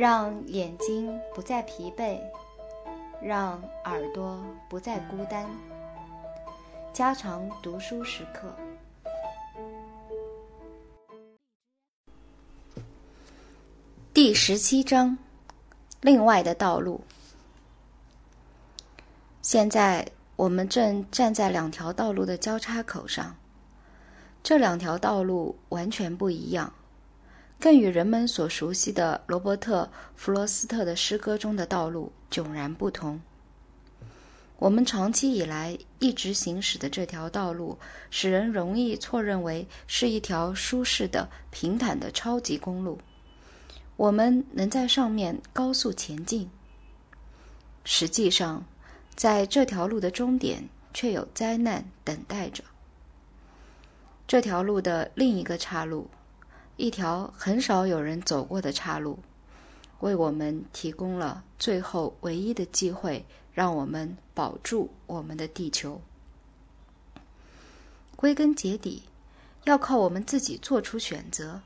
让眼睛不再疲惫，让耳朵不再孤单。加长读书时刻。第十七章：另外的道路。现在我们正站在两条道路的交叉口上，这两条道路完全不一样。更与人们所熟悉的罗伯特·弗罗斯特的诗歌中的道路迥然不同。我们长期以来一直行驶的这条道路，使人容易错认为是一条舒适的、平坦的超级公路。我们能在上面高速前进。实际上，在这条路的终点却有灾难等待着。这条路的另一个岔路。一条很少有人走过的岔路，为我们提供了最后唯一的机会，让我们保住我们的地球。归根结底，要靠我们自己做出选择。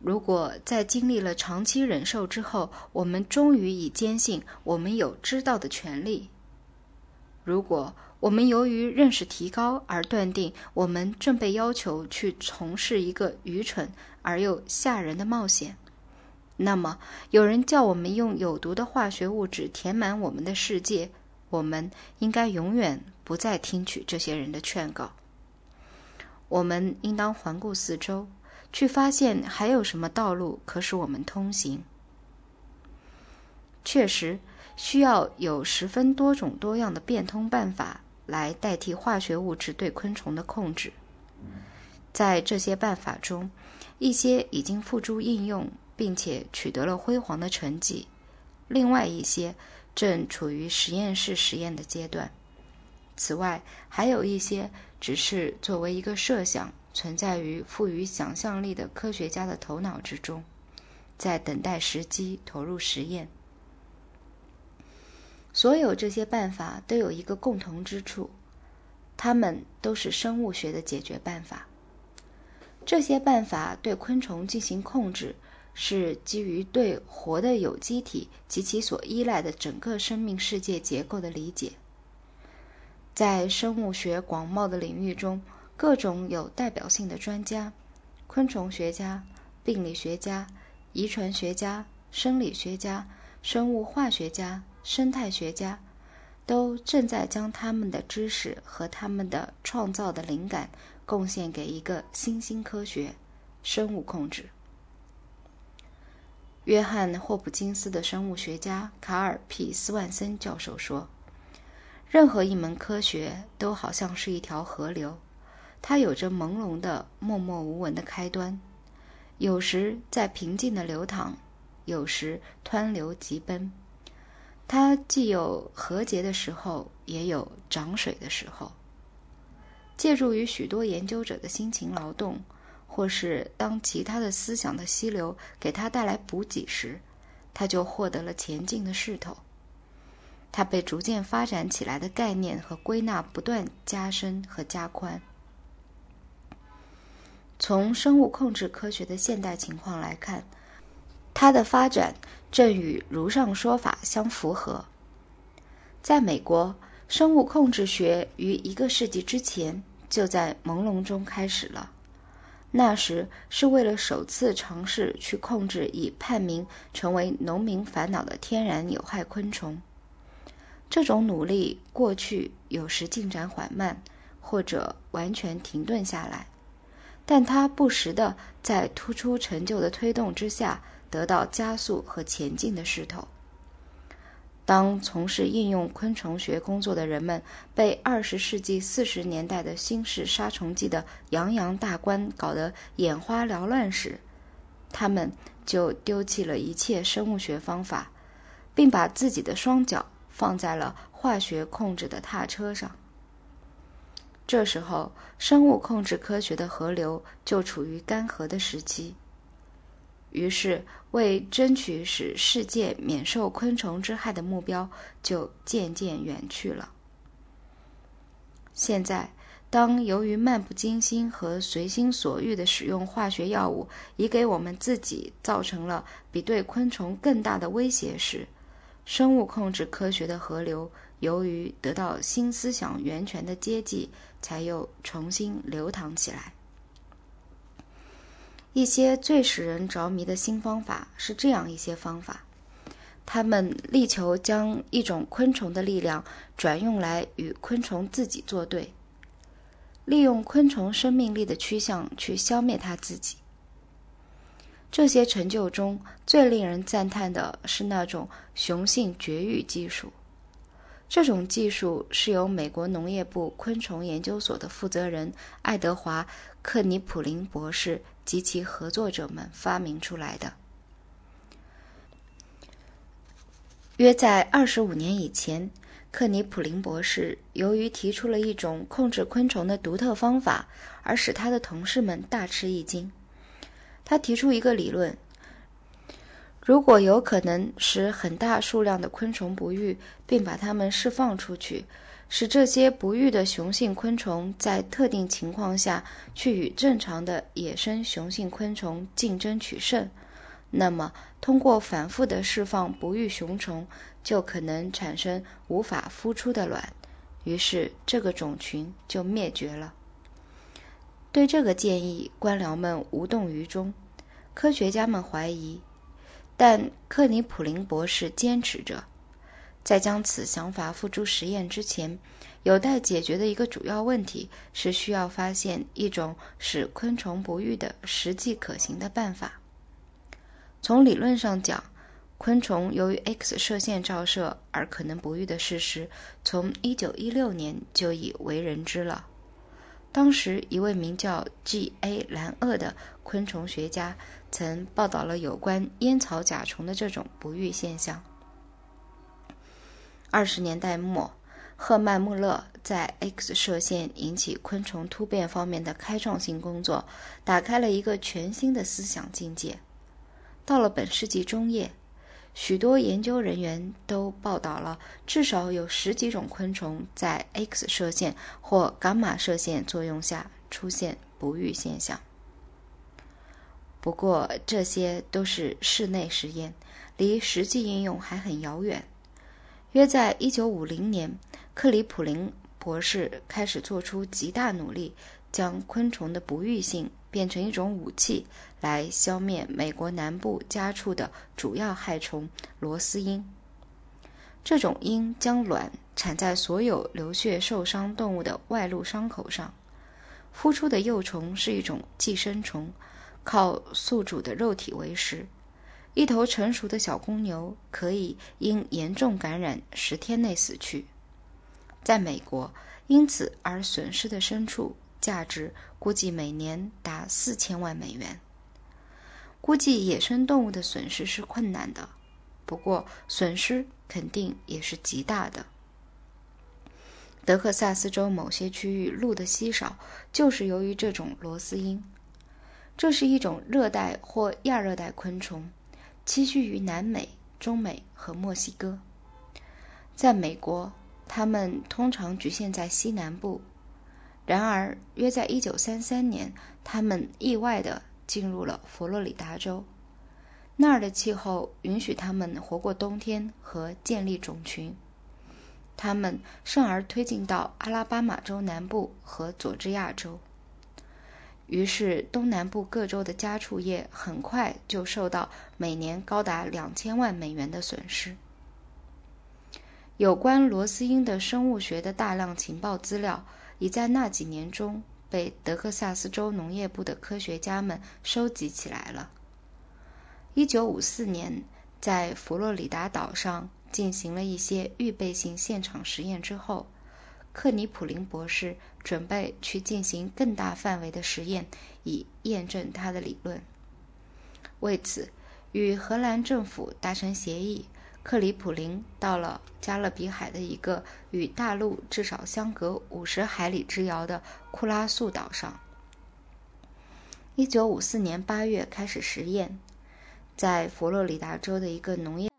如果在经历了长期忍受之后，我们终于已坚信我们有知道的权利；如果，我们由于认识提高而断定，我们正被要求去从事一个愚蠢而又吓人的冒险。那么，有人叫我们用有毒的化学物质填满我们的世界，我们应该永远不再听取这些人的劝告。我们应当环顾四周，去发现还有什么道路可使我们通行。确实，需要有十分多种多样的变通办法。来代替化学物质对昆虫的控制。在这些办法中，一些已经付诸应用，并且取得了辉煌的成绩；另外一些正处于实验室实验的阶段。此外，还有一些只是作为一个设想，存在于富于想象力的科学家的头脑之中，在等待时机投入实验。所有这些办法都有一个共同之处，它们都是生物学的解决办法。这些办法对昆虫进行控制，是基于对活的有机体及其所依赖的整个生命世界结构的理解。在生物学广袤的领域中，各种有代表性的专家——昆虫学家、病理学家、遗传学家、生理学家、生物化学家。生态学家都正在将他们的知识和他们的创造的灵感贡献给一个新兴科学——生物控制。约翰霍普金斯的生物学家卡尔 ·P· 斯万森教授说：“任何一门科学都好像是一条河流，它有着朦胧的、默默无闻的开端，有时在平静的流淌，有时湍流急奔。”它既有和解的时候，也有涨水的时候。借助于许多研究者的辛勤劳动，或是当其他的思想的溪流给他带来补给时，他就获得了前进的势头。他被逐渐发展起来的概念和归纳不断加深和加宽。从生物控制科学的现代情况来看。它的发展正与如上说法相符合。在美国，生物控制学于一个世纪之前就在朦胧中开始了。那时是为了首次尝试去控制已判明成为农民烦恼的天然有害昆虫。这种努力过去有时进展缓慢，或者完全停顿下来，但它不时的在突出成就的推动之下。得到加速和前进的势头。当从事应用昆虫学工作的人们被二十世纪四十年代的新式杀虫剂的洋洋大观搞得眼花缭乱时，他们就丢弃了一切生物学方法，并把自己的双脚放在了化学控制的踏车上。这时候，生物控制科学的河流就处于干涸的时期。于是，为争取使世界免受昆虫之害的目标就渐渐远去了。现在，当由于漫不经心和随心所欲的使用化学药物，已给我们自己造成了比对昆虫更大的威胁时，生物控制科学的河流，由于得到新思想源泉的接济，才又重新流淌起来。一些最使人着迷的新方法是这样一些方法。他们力求将一种昆虫的力量转用来与昆虫自己作对，利用昆虫生命力的趋向去消灭它自己。这些成就中最令人赞叹的是那种雄性绝育技术。这种技术是由美国农业部昆虫研究所的负责人爱德华·克尼普林博士及其合作者们发明出来的。约在二十五年以前，克尼普林博士由于提出了一种控制昆虫的独特方法，而使他的同事们大吃一惊。他提出一个理论：如果有可能使很大数量的昆虫不育，并把它们释放出去，使这些不育的雄性昆虫在特定情况下去与正常的野生雄性昆虫竞争取胜。那么，通过反复的释放不育雄虫，就可能产生无法孵出的卵，于是这个种群就灭绝了。对这个建议，官僚们无动于衷，科学家们怀疑，但克尼普林博士坚持着，在将此想法付诸实验之前，有待解决的一个主要问题是需要发现一种使昆虫不育的实际可行的办法。从理论上讲，昆虫由于 X 射线照射而可能不育的事实，从1916年就已为人知了。当时，一位名叫 G.A. 兰厄的昆虫学家曾报道了有关烟草甲虫的这种不育现象。二十年代末，赫曼·穆勒在 X 射线引起昆虫突变方面的开创性工作，打开了一个全新的思想境界。到了本世纪中叶，许多研究人员都报道了至少有十几种昆虫在 X 射线或伽马射线作用下出现不育现象。不过，这些都是室内实验，离实际应用还很遥远。约在1950年，克里普林博士开始做出极大努力，将昆虫的不育性。变成一种武器，来消灭美国南部家畜的主要害虫螺丝鹰。这种鹰将卵产在所有流血受伤动物的外露伤口上。孵出的幼虫是一种寄生虫，靠宿主的肉体为食。一头成熟的小公牛可以因严重感染十天内死去。在美国，因此而损失的牲畜。价值估计每年达四千万美元。估计野生动物的损失是困难的，不过损失肯定也是极大的。德克萨斯州某些区域鹿的稀少，就是由于这种螺丝鹰。这是一种热带或亚热带昆虫，栖息于南美、中美和墨西哥。在美国，它们通常局限在西南部。然而，约在1933年，他们意外地进入了佛罗里达州。那儿的气候允许他们活过冬天和建立种群。他们甚而推进到阿拉巴马州南部和佐治亚州。于是，东南部各州的家畜业很快就受到每年高达两千万美元的损失。有关罗斯鹰的生物学的大量情报资料。已在那几年中被德克萨斯州农业部的科学家们收集起来了。1954年，在佛罗里达岛上进行了一些预备性现场实验之后，克尼普林博士准备去进行更大范围的实验，以验证他的理论。为此，与荷兰政府达成协议。克里普林到了加勒比海的一个与大陆至少相隔五十海里之遥的库拉素岛上。一九五四年八月开始实验，在佛罗里达州的一个农业。